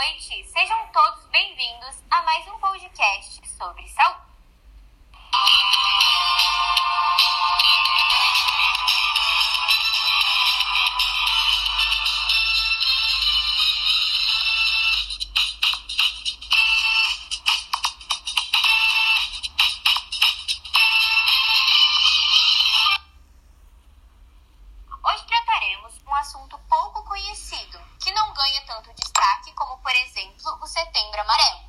noite! Sejam todos bem-vindos a mais um podcast sobre saúde. Hoje trataremos um assunto pouco conhecido, ganha tanto destaque como, por exemplo, o Setembro Amarelo,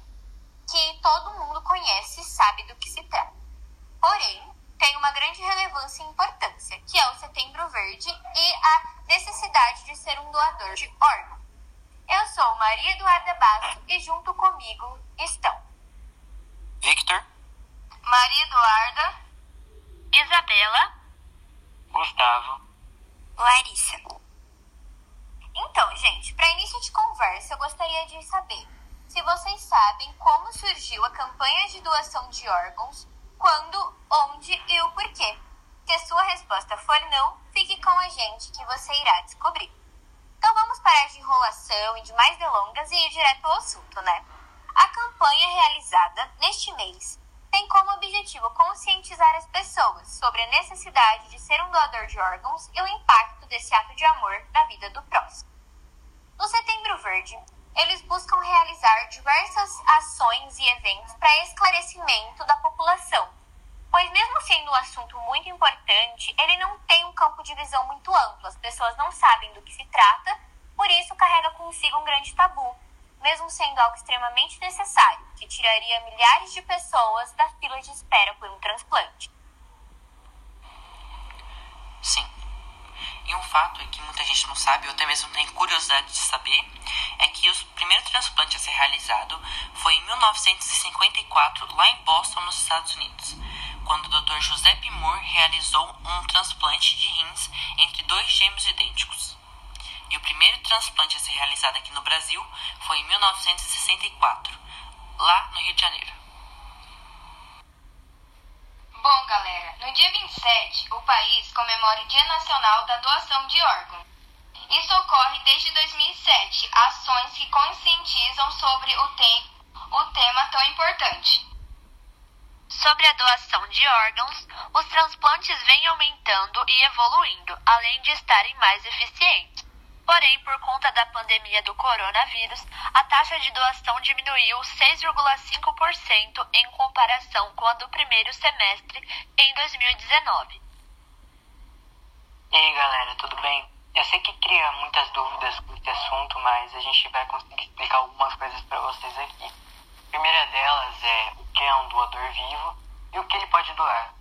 que todo mundo conhece e sabe do que se trata. Porém, tem uma grande relevância e importância, que é o Setembro Verde e a necessidade de ser um doador de órgão. Eu sou Maria Eduarda Basso e junto comigo estão Victor, Maria Eduarda, Isabela, Gustavo, Larissa. Gente, para início de conversa, eu gostaria de saber se vocês sabem como surgiu a campanha de doação de órgãos, quando, onde e o porquê. Se a sua resposta for não, fique com a gente que você irá descobrir. Então vamos parar de enrolação e de mais delongas e ir direto ao assunto, né? A campanha realizada neste mês tem como objetivo conscientizar as pessoas sobre a necessidade de ser um doador de órgãos e o impacto desse ato de amor na vida do próximo. Setembro Verde, eles buscam realizar diversas ações e eventos para esclarecimento da população, pois, mesmo sendo um assunto muito importante, ele não tem um campo de visão muito amplo, as pessoas não sabem do que se trata, por isso carrega consigo um grande tabu, mesmo sendo algo extremamente necessário, que tiraria milhares de pessoas da fila de espera por um transplante. sim. E um fato é que muita gente não sabe, ou até mesmo tem curiosidade de saber, é que o primeiro transplante a ser realizado foi em 1954, lá em Boston, nos Estados Unidos, quando o Dr. José Moore realizou um transplante de rins entre dois gêmeos idênticos. E o primeiro transplante a ser realizado aqui no Brasil foi em 1964, lá no Rio de Janeiro. Bom, galera, no dia 27, o país comemora o Dia Nacional da Doação de Órgãos. Isso ocorre desde 2007, ações que conscientizam sobre o, te o tema tão importante. Sobre a doação de órgãos, os transplantes vêm aumentando e evoluindo, além de estarem mais eficientes. Porém, por conta da pandemia do coronavírus, a taxa de doação diminuiu 6,5% em comparação com a do primeiro semestre em 2019. E aí galera, tudo bem? Eu sei que cria muitas dúvidas com esse assunto, mas a gente vai conseguir explicar algumas coisas para vocês aqui. A primeira delas é o que é um doador vivo e o que ele pode doar.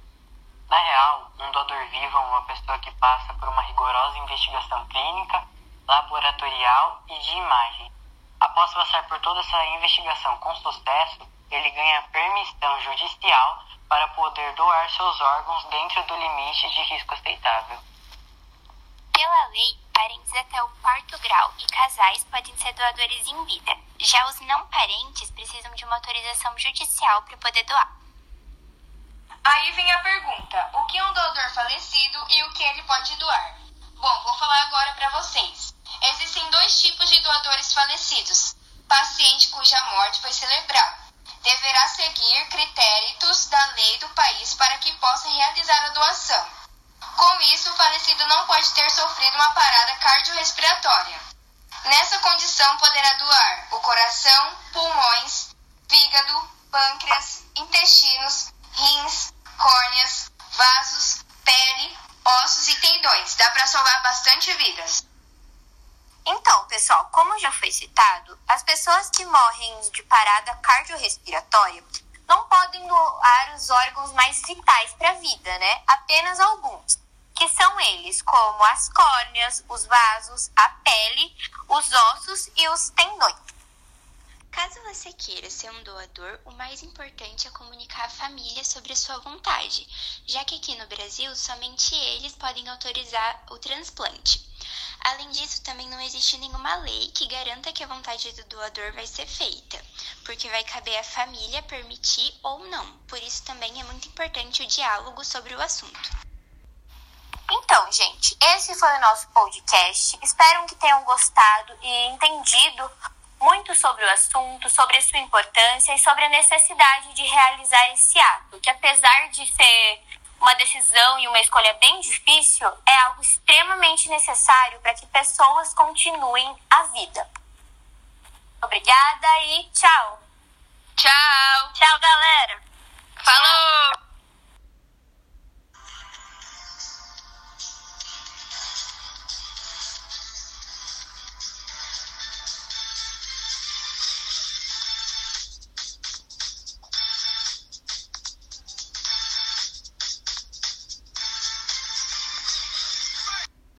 Na real, um doador vivo é uma pessoa que passa por uma rigorosa investigação clínica, laboratorial e de imagem. Após passar por toda essa investigação com sucesso, ele ganha permissão judicial para poder doar seus órgãos dentro do limite de risco aceitável. Pela lei, parentes até o quarto grau e casais podem ser doadores em vida. Já os não parentes precisam de uma autorização judicial para poder doar. Aí vem a pergunta: o que é um doador falecido e o que ele pode doar? Bom, vou falar agora para vocês. Existem dois tipos de doadores falecidos: paciente cuja morte foi celebrada. Deverá seguir critérios da lei do país para que possa realizar a doação. Com isso, o falecido não pode ter sofrido uma parada cardiorrespiratória. Nessa condição, poderá doar o coração, pulmões, fígado, pâncreas, intestinos, rins, córneas, vasos, pele, ossos e tendões. Dá para salvar bastante vidas. Então, pessoal, como já foi citado, as pessoas que morrem de parada cardiorrespiratória não podem doar os órgãos mais vitais para a vida, né? Apenas alguns, que são eles, como as córneas, os vasos, a pele, os ossos e os tendões. Caso você queira ser um doador, o mais importante é comunicar à família sobre a sua vontade, já que aqui no Brasil somente eles podem autorizar o transplante. Além disso, também não existe nenhuma lei que garanta que a vontade do doador vai ser feita, porque vai caber à família permitir ou não. Por isso também é muito importante o diálogo sobre o assunto. Então, gente, esse foi o nosso podcast. Espero que tenham gostado e entendido muito sobre o assunto, sobre a sua importância e sobre a necessidade de realizar esse ato, que apesar de ser uma decisão e uma escolha bem difícil, é algo extremamente necessário para que pessoas continuem a vida. Obrigada e tchau! Tchau! Tchau, galera!